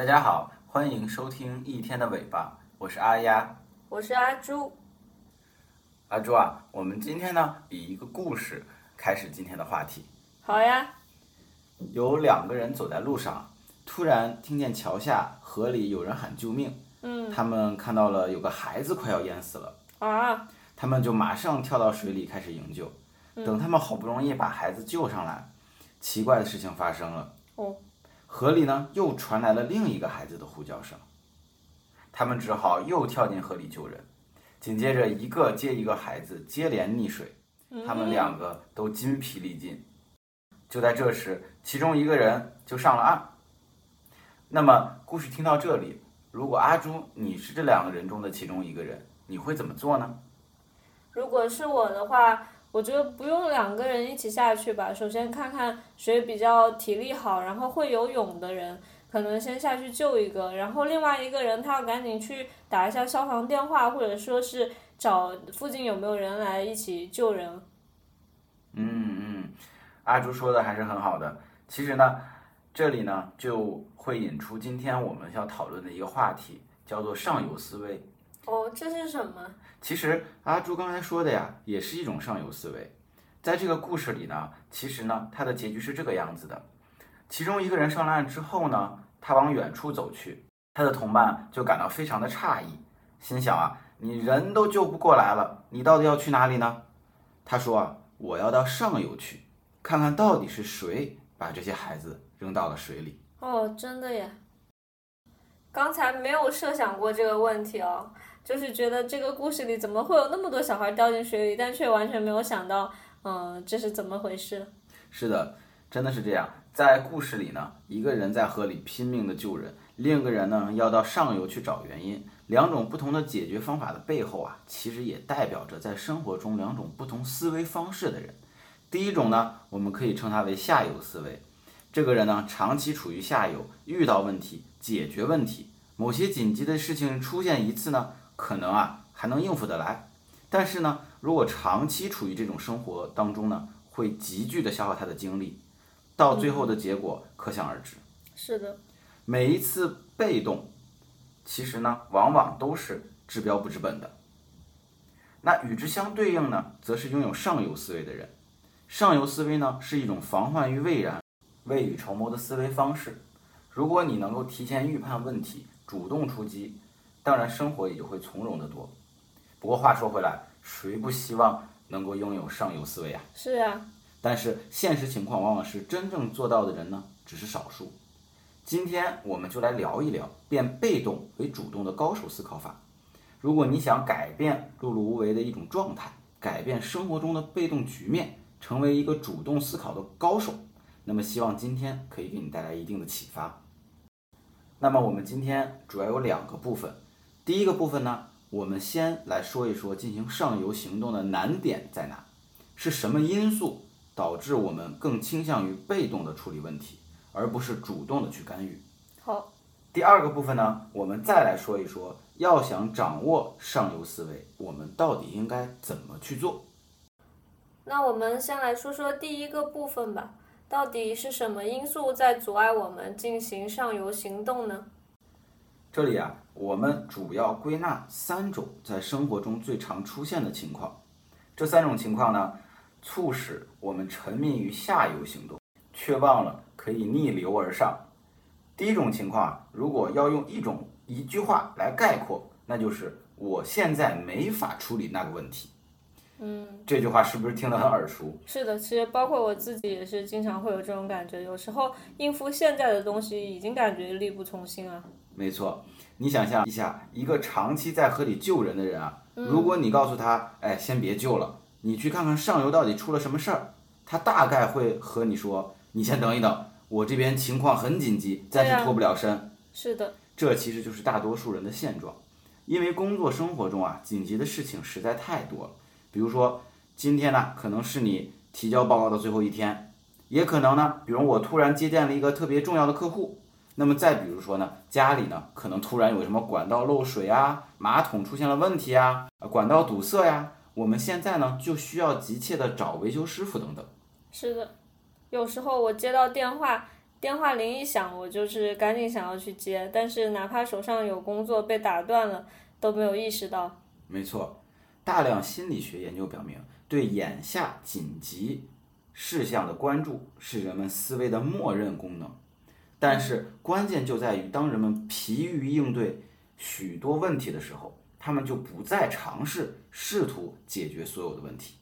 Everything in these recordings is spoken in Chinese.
大家好，欢迎收听一天的尾巴，我是阿丫。我是阿朱。阿朱啊，我们今天呢以一个故事开始今天的话题。好呀，有两个人走在路上，突然听见桥下河里有人喊救命。嗯他们看到了有个孩子快要淹死了，啊，他们就马上跳到水里开始营救。等他们好不容易把孩子救上来，奇怪的事情发生了。哦，河里呢又传来了另一个孩子的呼叫声，他们只好又跳进河里救人。紧接着，一个接一个孩子接连溺水，他们两个都筋疲力尽。就在这时，其中一个人就上了岸。那么，故事听到这里，如果阿朱你是这两个人中的其中一个人，你会怎么做呢？如果是我的话，我觉得不用两个人一起下去吧。首先看看谁比较体力好，然后会游泳的人，可能先下去救一个，然后另外一个人他要赶紧去打一下消防电话，或者说是找附近有没有人来一起救人。嗯嗯，阿朱说的还是很好的。其实呢，这里呢就会引出今天我们要讨论的一个话题，叫做上游思维。哦，这是什么？其实阿朱刚才说的呀，也是一种上游思维。在这个故事里呢，其实呢，它的结局是这个样子的：其中一个人上了岸之后呢，他往远处走去，他的同伴就感到非常的诧异，心想啊，你人都救不过来了，你到底要去哪里呢？他说啊，我要到上游去，看看到底是谁把这些孩子扔到了水里。哦，真的耶！刚才没有设想过这个问题哦，就是觉得这个故事里怎么会有那么多小孩掉进水里，但却完全没有想到，嗯，这是怎么回事？是的，真的是这样。在故事里呢，一个人在河里拼命的救人，另一个人呢要到上游去找原因。两种不同的解决方法的背后啊，其实也代表着在生活中两种不同思维方式的人。第一种呢，我们可以称它为下游思维。这个人呢，长期处于下游，遇到问题解决问题，某些紧急的事情出现一次呢，可能啊还能应付得来。但是呢，如果长期处于这种生活当中呢，会急剧的消耗他的精力，到最后的结果可想而知。是的，每一次被动，其实呢，往往都是治标不治本的。那与之相对应呢，则是拥有上游思维的人。上游思维呢，是一种防患于未然、未雨绸缪的思维方式。如果你能够提前预判问题，主动出击，当然生活也就会从容的多。不过话说回来，谁不希望能够拥有上游思维啊？是啊，但是现实情况往往是真正做到的人呢，只是少数。今天我们就来聊一聊变被动为主动的高手思考法。如果你想改变碌碌无为的一种状态，改变生活中的被动局面，成为一个主动思考的高手，那么希望今天可以给你带来一定的启发。那么我们今天主要有两个部分，第一个部分呢，我们先来说一说进行上游行动的难点在哪，是什么因素导致我们更倾向于被动的处理问题，而不是主动的去干预。好，第二个部分呢，我们再来说一说，要想掌握上游思维，我们到底应该怎么去做？那我们先来说说第一个部分吧。到底是什么因素在阻碍我们进行上游行动呢？这里啊，我们主要归纳三种在生活中最常出现的情况。这三种情况呢，促使我们沉迷于下游行动，却忘了可以逆流而上。第一种情况啊，如果要用一种一句话来概括，那就是我现在没法处理那个问题。嗯，这句话是不是听得很耳熟？是的，其实包括我自己也是经常会有这种感觉，有时候应付现在的东西已经感觉力不从心了。没错，你想象一下，一个长期在河里救人的人啊，如果你告诉他，哎，先别救了，你去看看上游到底出了什么事儿，他大概会和你说，你先等一等，我这边情况很紧急，暂时脱不了身。是的，这其实就是大多数人的现状，因为工作生活中啊，紧急的事情实在太多了。比如说，今天呢，可能是你提交报告的最后一天，也可能呢，比如我突然接见了一个特别重要的客户。那么再比如说呢，家里呢，可能突然有什么管道漏水啊，马桶出现了问题啊，呃管道堵塞呀，我们现在呢，就需要急切的找维修师傅等等。是的，有时候我接到电话，电话铃一响，我就是赶紧想要去接，但是哪怕手上有工作被打断了，都没有意识到。没错，大量心理学研究表明，对眼下紧急事项的关注是人们思维的默认功能。但是关键就在于，当人们疲于应对许多问题的时候，他们就不再尝试试图解决所有的问题，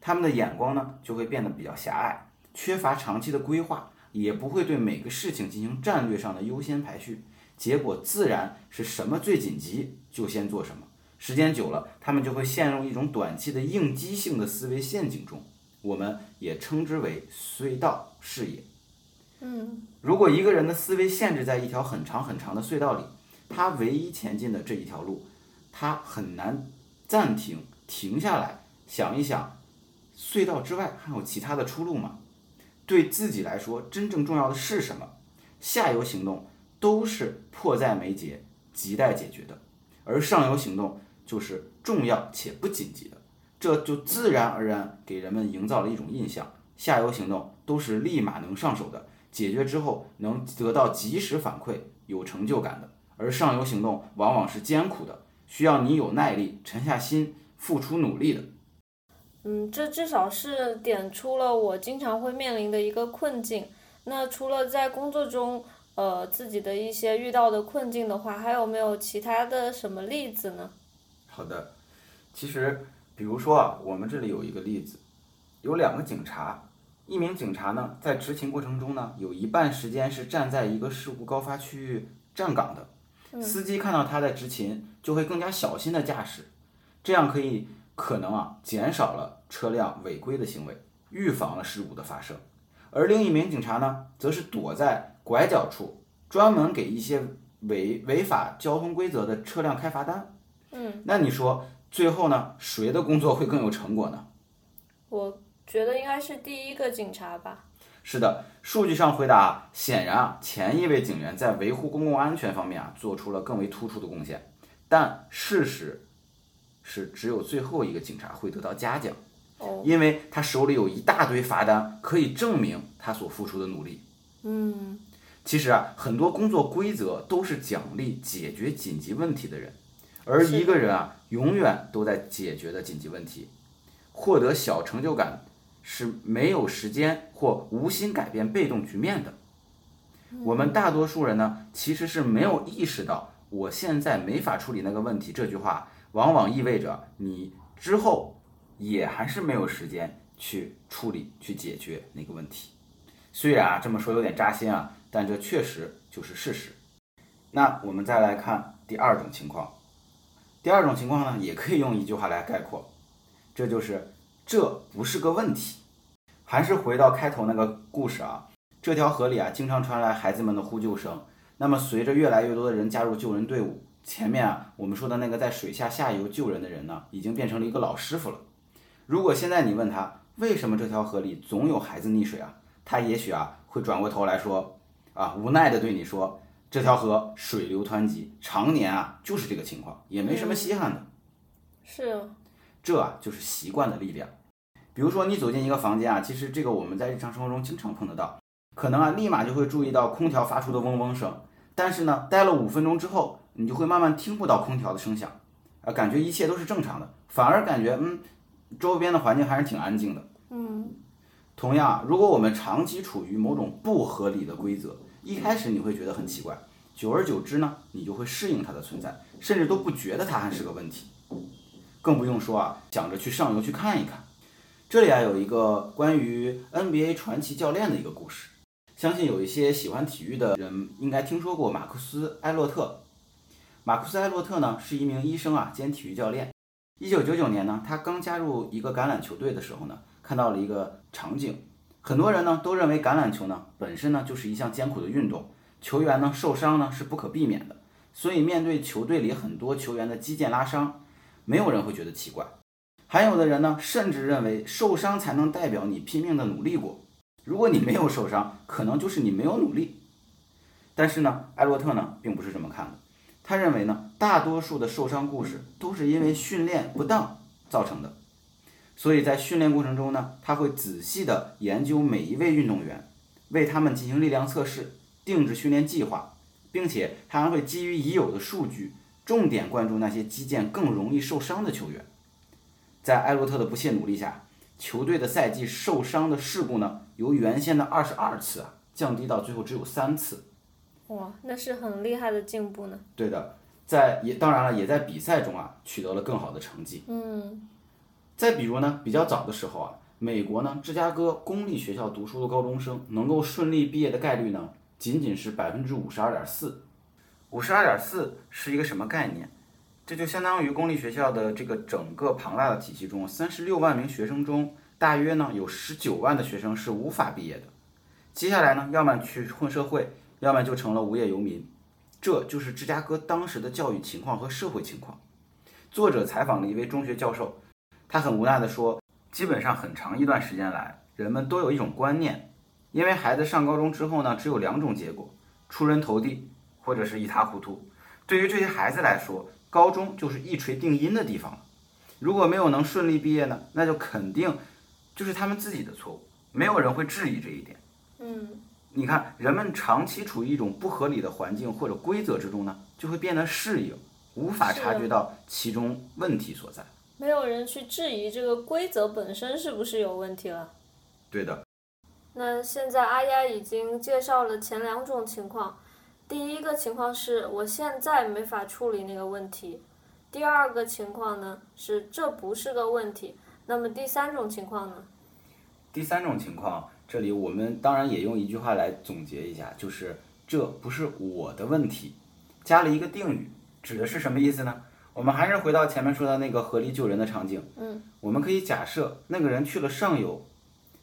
他们的眼光呢就会变得比较狭隘，缺乏长期的规划，也不会对每个事情进行战略上的优先排序，结果自然是什么最紧急就先做什么。时间久了，他们就会陷入一种短期的应激性的思维陷阱中，我们也称之为隧道视野。如果一个人的思维限制在一条很长很长的隧道里，他唯一前进的这一条路，他很难暂停停下来想一想，隧道之外还有其他的出路吗？对自己来说，真正重要的是什么？下游行动都是迫在眉睫、亟待解决的，而上游行动就是重要且不紧急的，这就自然而然给人们营造了一种印象：下游行动都是立马能上手的。解决之后能得到及时反馈、有成就感的，而上游行动往往是艰苦的，需要你有耐力、沉下心、付出努力的。嗯，这至少是点出了我经常会面临的一个困境。那除了在工作中，呃，自己的一些遇到的困境的话，还有没有其他的什么例子呢？好的，其实比如说啊，我们这里有一个例子，有两个警察。一名警察呢，在执勤过程中呢，有一半时间是站在一个事故高发区域站岗的。司机看到他在执勤，就会更加小心的驾驶，这样可以可能啊减少了车辆违规的行为，预防了事故的发生。而另一名警察呢，则是躲在拐角处，专门给一些违违法交通规则的车辆开罚单。嗯，那你说最后呢，谁的工作会更有成果呢？我。觉得应该是第一个警察吧。是的，数据上回答显然啊，前一位警员在维护公共安全方面啊，做出了更为突出的贡献。但事实是，只有最后一个警察会得到嘉奖，因为他手里有一大堆罚单，可以证明他所付出的努力。嗯，其实啊，很多工作规则都是奖励解决紧急问题的人，而一个人啊，永远都在解决的紧急问题，获得小成就感。是没有时间或无心改变被动局面的。我们大多数人呢，其实是没有意识到我现在没法处理那个问题。这句话往往意味着你之后也还是没有时间去处理、去解决那个问题。虽然啊这么说有点扎心啊，但这确实就是事实。那我们再来看第二种情况。第二种情况呢，也可以用一句话来概括，这就是。这不是个问题，还是回到开头那个故事啊。这条河里啊，经常传来孩子们的呼救声。那么，随着越来越多的人加入救人队伍，前面啊，我们说的那个在水下下游救人的人呢，已经变成了一个老师傅了。如果现在你问他为什么这条河里总有孩子溺水啊，他也许啊会转过头来说啊，无奈的对你说，这条河水流湍急，常年啊就是这个情况，也没什么稀罕的。是啊。这啊就是习惯的力量。比如说，你走进一个房间啊，其实这个我们在日常生活中经常碰得到，可能啊立马就会注意到空调发出的嗡嗡声，但是呢，待了五分钟之后，你就会慢慢听不到空调的声响，啊，感觉一切都是正常的，反而感觉嗯，周边的环境还是挺安静的。嗯。同样啊，如果我们长期处于某种不合理的规则，一开始你会觉得很奇怪，久而久之呢，你就会适应它的存在，甚至都不觉得它还是个问题。更不用说啊，想着去上游去看一看。这里啊有一个关于 NBA 传奇教练的一个故事，相信有一些喜欢体育的人应该听说过马库斯·埃洛特。马库斯·埃洛特呢是一名医生啊兼体育教练。一九九九年呢，他刚加入一个橄榄球队的时候呢，看到了一个场景。很多人呢都认为橄榄球呢本身呢就是一项艰苦的运动，球员呢受伤呢是不可避免的。所以面对球队里很多球员的肌腱拉伤，没有人会觉得奇怪，还有的人呢，甚至认为受伤才能代表你拼命的努力过。如果你没有受伤，可能就是你没有努力。但是呢，艾洛特呢，并不是这么看的。他认为呢，大多数的受伤故事都是因为训练不当造成的。所以在训练过程中呢，他会仔细的研究每一位运动员，为他们进行力量测试，定制训练计划，并且他还会基于已有的数据，重点关注那些击剑更容易受伤的球员。在埃洛特的不懈努力下，球队的赛季受伤的事故呢，由原先的二十二次啊，降低到最后只有三次。哇，那是很厉害的进步呢。对的，在也当然了，也在比赛中啊取得了更好的成绩。嗯，再比如呢，比较早的时候啊，美国呢芝加哥公立学校读书的高中生能够顺利毕业的概率呢，仅仅是百分之五十二点四。五十二点四是一个什么概念？这就相当于公立学校的这个整个庞大的体系中，三十六万名学生中，大约呢有十九万的学生是无法毕业的。接下来呢，要么去混社会，要么就成了无业游民。这就是芝加哥当时的教育情况和社会情况。作者采访了一位中学教授，他很无奈地说，基本上很长一段时间来，人们都有一种观念，因为孩子上高中之后呢，只有两种结果：出人头地，或者是一塌糊涂。对于这些孩子来说，高中就是一锤定音的地方了。如果没有能顺利毕业呢，那就肯定就是他们自己的错误，没有人会质疑这一点。嗯，你看，人们长期处于一种不合理的环境或者规则之中呢，就会变得适应，无法察觉到其中问题所在。没有人去质疑这个规则本身是不是有问题了。对的，那现在阿丫已经介绍了前两种情况，第一个情况是我现在没法处理那个问题，第二个情况呢是这不是个问题。那么第三种情况呢？第三种情况，这里我们当然也用一句话来总结一下，就是这不是我的问题，加了一个定语，指的是什么意思呢？我们还是回到前面说的那个合力救人的场景，嗯，我们可以假设那个人去了上游，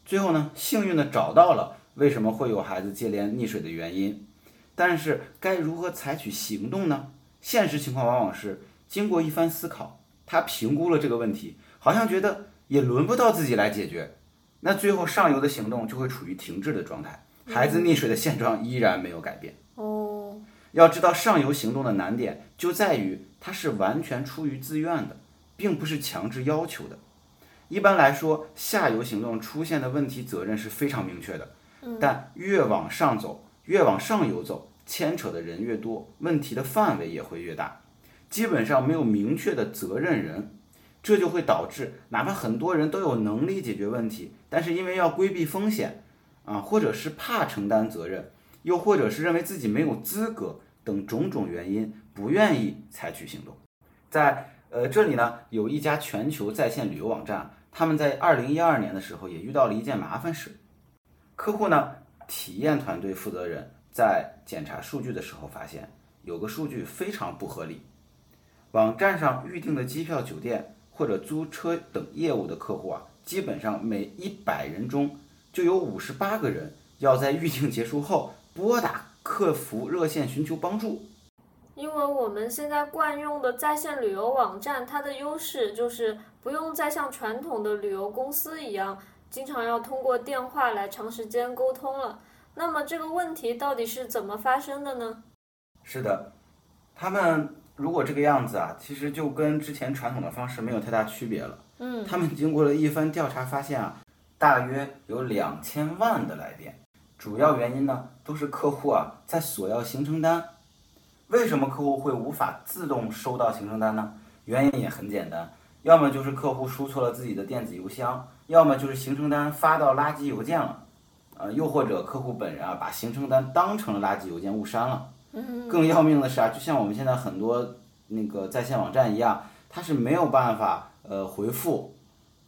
最后呢，幸运的找到了为什么会有孩子接连溺水的原因，但是该如何采取行动呢？现实情况往往是经过一番思考，他评估了这个问题，好像觉得也轮不到自己来解决，那最后上游的行动就会处于停滞的状态，孩子溺水的现状依然没有改变。哦，要知道，上游行动的难点就在于它是完全出于自愿的，并不是强制要求的。一般来说，下游行动出现的问题责任是非常明确的，但越往上走，越往上游走，牵扯的人越多，问题的范围也会越大。基本上没有明确的责任人，这就会导致哪怕很多人都有能力解决问题，但是因为要规避风险，啊，或者是怕承担责任，又或者是认为自己没有资格等种种原因，不愿意采取行动。在呃这里呢，有一家全球在线旅游网站，他们在二零一二年的时候也遇到了一件麻烦事。客户呢，体验团队负责人在检查数据的时候发现，有个数据非常不合理。网站上预订的机票、酒店或者租车等业务的客户啊，基本上每一百人中就有五十八个人要在预订结束后拨打客服热线寻求帮助。因为我们现在惯用的在线旅游网站，它的优势就是不用再像传统的旅游公司一样，经常要通过电话来长时间沟通了。那么这个问题到底是怎么发生的呢？是的，他们如果这个样子啊，其实就跟之前传统的方式没有太大区别了。嗯，他们经过了一番调查，发现啊，大约有两千万的来电，主要原因呢都是客户啊在索要行程单。为什么客户会无法自动收到行程单呢？原因也很简单，要么就是客户输错了自己的电子邮箱，要么就是行程单发到垃圾邮件了，呃，又或者客户本人啊把行程单当成了垃圾邮件误删了。嗯，更要命的是啊，就像我们现在很多那个在线网站一样，它是没有办法呃回复，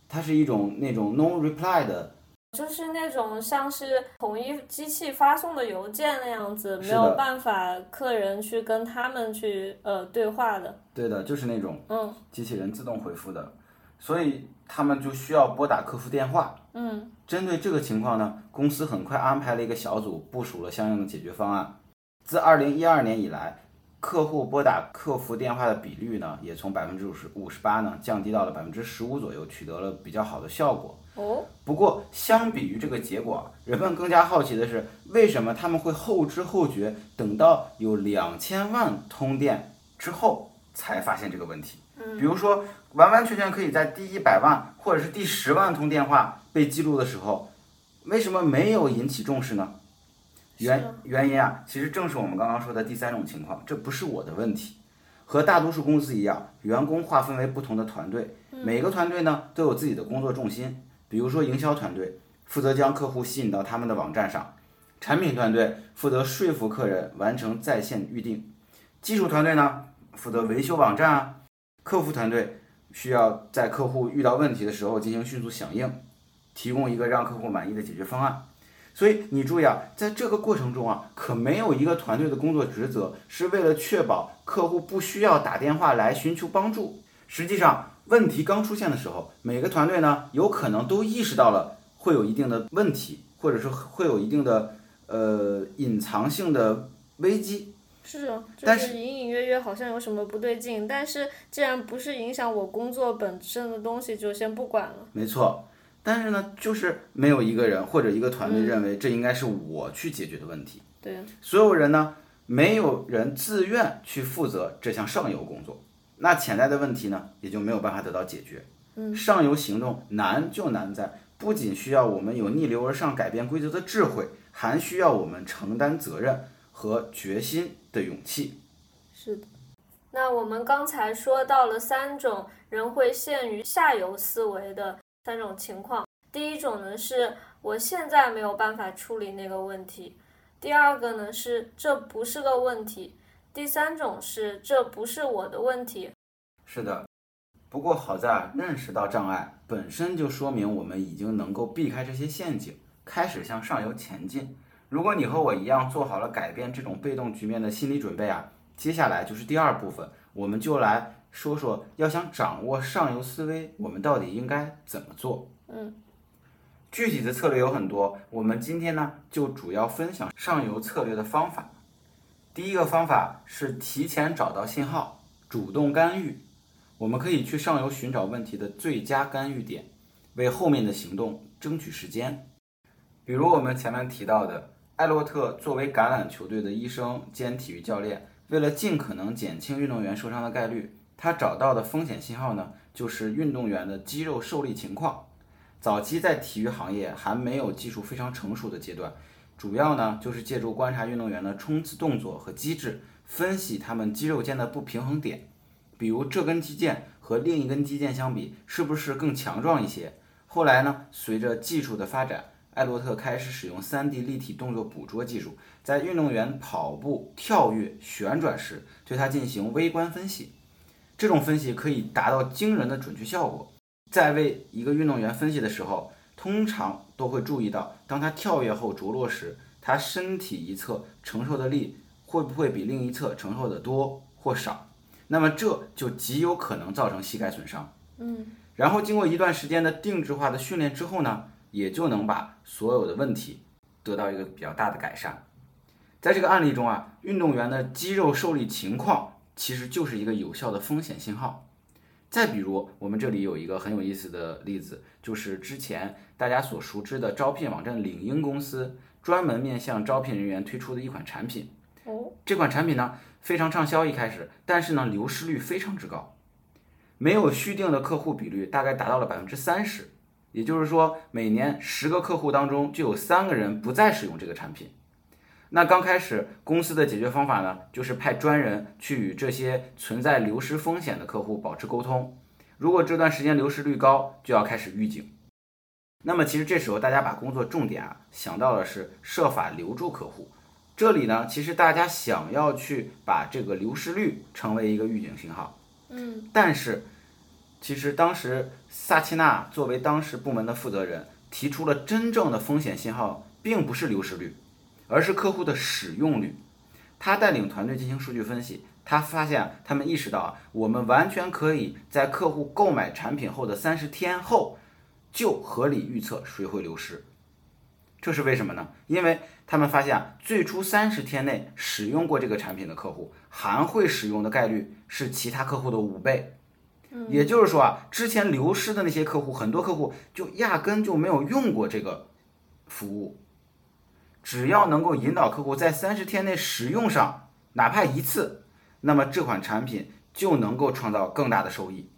它是一种那种 no reply 的，就是那种像是统一机器发送的邮件那样子，没有办法客人去跟他们去呃对话的。对的，就是那种嗯。机器人自动回复的，所以他们就需要拨打客服电话。嗯针对这个情况呢，公司很快安排了一个小组，部署了相应的解决方案。自二零一二年以来，客户拨打客服电话的比率呢，也从百分之五十五十八呢降低到了百分之十五左右，取得了比较好的效果。哦，不过，相比于这个结果，人们更加好奇的是，为什么他们会后知后觉，等到有两千万通电之后才发现这个问题？嗯比如说，完完全全可以在第一百万或者是第十万通电话被记录的时候，为什么没有引起重视呢？原原因啊，其实正是我们刚刚说的第三种情况，这不是我的问题。和大多数公司一样，员工划分为不同的团队，每个团队呢都有自己的工作重心。比如说，营销团队负责将客户吸引到他们的网站上，产品团队负责说服客人完成在线预定，技术团队呢负责维修网站啊，客服团队需要在客户遇到问题的时候进行迅速响应，提供一个让客户满意的解决方案。所以你注意啊，在这个过程中啊，可没有一个团队的工作职责是为了确保客户不需要打电话来寻求帮助。实际上，问题刚出现的时候，每个团队呢，有可能都意识到了会有一定的问题，或者说会有一定的呃隐藏性的危机。是啊，就但是隐隐约约好像有什么不对劲，但是既然不是影响我工作本身的东西，就先不管了。没错，但是呢，就是没有一个人或者一个团队认为这应该是我去解决的问题。对，所有人呢，没有人自愿去负责这项上游工作，那潜在的问题呢，也就没有办法得到解决。嗯，上游行动难就难在，不仅需要我们有逆流而上改变规则的智慧，还需要我们承担责任和决心的勇气。是的。那我们刚才说到了三种人会陷于下游思维的三种情况。第一种呢是我现在没有办法处理那个问题，第二个呢是这不是个问题，第三种是这不是我的问题。是的，不过好在啊，认识到障碍本身就说明我们已经能够避开这些陷阱，开始向上游前进。如果你和我一样做好了改变这种被动局面的心理准备啊，接下来就是第二部分，我们就来说说，要想掌握上游思维，我们到底应该怎么做？嗯，具体的策略有很多，我们今天呢就主要分享上游策略的方法。第一个方法是提前找到信号，主动干预。我们可以去上游寻找问题的最佳干预点，为后面的行动争取时间。比如我们前面提到的，艾洛特作为橄榄球队的医生兼体育教练，为了尽可能减轻运动员受伤的概率，他找到的风险信号呢，就是运动员的肌肉受力情况。早期在体育行业还没有技术非常成熟的阶段，主要呢就是借助观察运动员的冲刺动作和机制，分析他们肌肉间的不平衡点，比如这根肌腱和另一根肌腱相比，是不是更强壮一些？后来呢，随着技术的发展，艾洛特开始使用 3D 立体动作捕捉技术，在运动员跑步、跳跃、旋转时，对他进行微观分析。这种分析可以达到惊人的准确效果。在为一个运动员分析的时候，通常都会注意到，当他跳跃后着落时，他身体一侧承受的力会不会比另一侧承受的多或少。那么这就极有可能造成膝盖损伤。嗯，然后经过一段时间的定制化的训练之后呢，也就能把所有的问题得到一个比较大的改善。在这个案例中啊，运动员的肌肉受力情况其实就是一个有效的风险信号。再比如，我们这里有一个很有意思的例子，就是之前大家所熟知的招聘网站领英公司专门面向招聘人员推出的一款产品。哦，这款产品呢非常畅销，一开始，但是呢流失率非常之高，没有续订的客户比率大概达到了百分之三十，也就是说每年十个客户当中就有三个人不再使用这个产品。那刚开始公司的解决方法呢，就是派专人去与这些存在流失风险的客户保持沟通，如果这段时间流失率高，就要开始预警。那么其实这时候大家把工作重点啊想到的是设法留住客户。这里呢，其实大家想要去把这个流失率成为一个预警信号，嗯，但是其实当时萨奇纳作为当时部门的负责人提出了真正的风险信号，并不是流失率，而是客户的使用率。他带领团队进行数据分析，他发现他们意识到啊，我们完全可以在客户购买产品后的三十天后就合理预测谁会流失。这是为什么呢？因为他们发现啊，最初三十天内使用过这个产品的客户，还会使用的概率是其他客户的五倍。也就是说啊，之前流失的那些客户，很多客户就压根就没有用过这个服务。只要能够引导客户在三十天内使用上，哪怕一次，那么这款产品就能够创造更大的收益。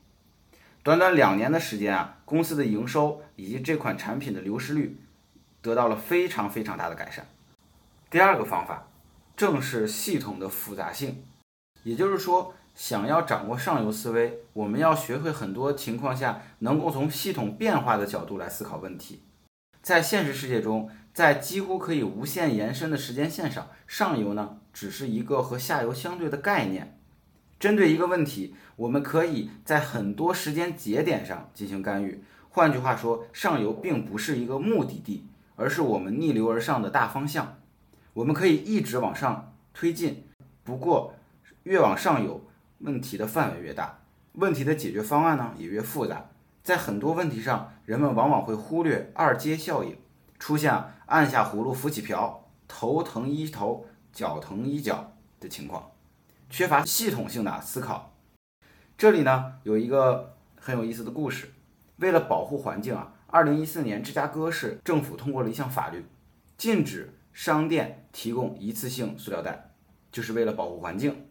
短短两年的时间啊，公司的营收以及这款产品的流失率得到了非常非常大的改善。第二个方法，正是系统的复杂性，也就是说，想要掌握上游思维，我们要学会很多情况下能够从系统变化的角度来思考问题。在现实世界中，在几乎可以无限延伸的时间线上，上游呢只是一个和下游相对的概念。针对一个问题，我们可以在很多时间节点上进行干预。换句话说，上游并不是一个目的地，而是我们逆流而上的大方向。我们可以一直往上推进，不过越往上游，问题的范围越大，问题的解决方案呢也越复杂。在很多问题上，人们往往会忽略二阶效应，出现按下葫芦浮起瓢，头疼医头，脚疼医脚的情况，缺乏系统性的思考。这里呢有一个很有意思的故事，为了保护环境啊，二零一四年芝加哥市政府通过了一项法律，禁止。商店提供一次性塑料袋，就是为了保护环境。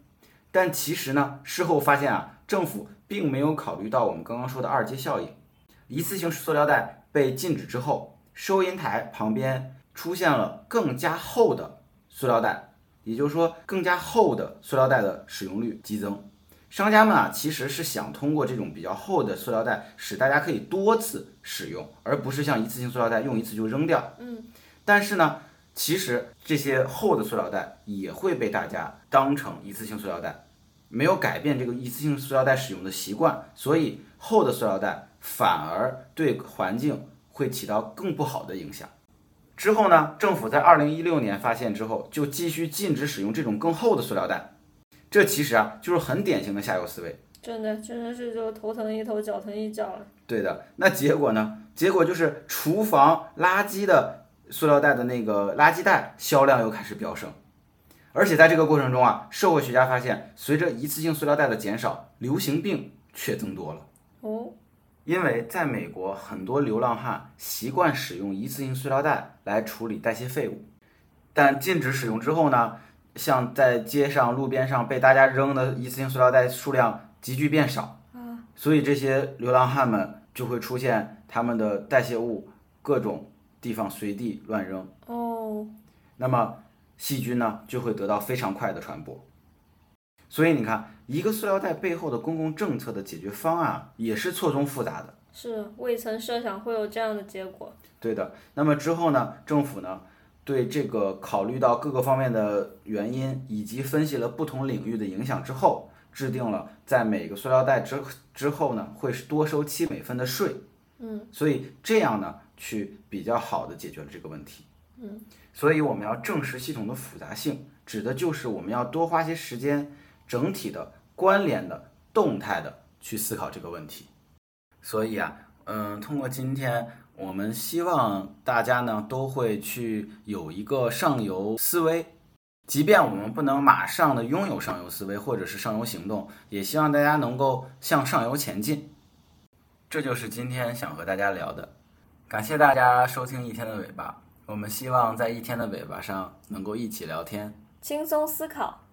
但其实呢，事后发现啊，政府并没有考虑到我们刚刚说的二阶效应。一次性塑料袋被禁止之后，收银台旁边出现了更加厚的塑料袋，也就是说，更加厚的塑料袋的使用率激增。商家们啊，其实是想通过这种比较厚的塑料袋，使大家可以多次使用，而不是像一次性塑料袋用一次就扔掉。嗯，但是呢。其实这些厚的塑料袋也会被大家当成一次性塑料袋，没有改变这个一次性塑料袋使用的习惯，所以厚的塑料袋反而对环境会起到更不好的影响。之后呢，政府在二零一六年发现之后，就继续禁止使用这种更厚的塑料袋。这其实啊，就是很典型的下游思维。真的，真的是就头疼一头，脚疼一脚了。对的，那结果呢？结果就是厨房垃圾的。塑料袋的那个垃圾袋销量又开始飙升，而且在这个过程中啊，社会学家发现，随着一次性塑料袋的减少，流行病却增多了。哦，因为在美国，很多流浪汉习惯使用一次性塑料袋来处理代谢废物，但禁止使用之后呢，像在街上、路边上被大家扔的一次性塑料袋数量急剧变少啊，所以这些流浪汉们就会出现他们的代谢物各种。地方随地乱扔哦，那么细菌呢就会得到非常快的传播。所以你看，一个塑料袋背后的公共政策的解决方案也是错综复杂的。是未曾设想会有这样的结果。对的。那么之后呢，政府呢对这个考虑到各个方面的原因，以及分析了不同领域的影响之后，制定了在每个塑料袋之之后呢会多收七美分的税。嗯。所以这样呢。去比较好的解决了这个问题，嗯，所以我们要正视系统的复杂性，指的就是我们要多花些时间，整体的、关联的、动态的去思考这个问题。所以啊，嗯，通过今天，我们希望大家呢都会去有一个上游思维，即便我们不能马上的拥有上游思维或者是上游行动，也希望大家能够向上游前进。这就是今天想和大家聊的。感谢大家收听一天的尾巴，我们希望在一天的尾巴上能够一起聊天，轻松思考。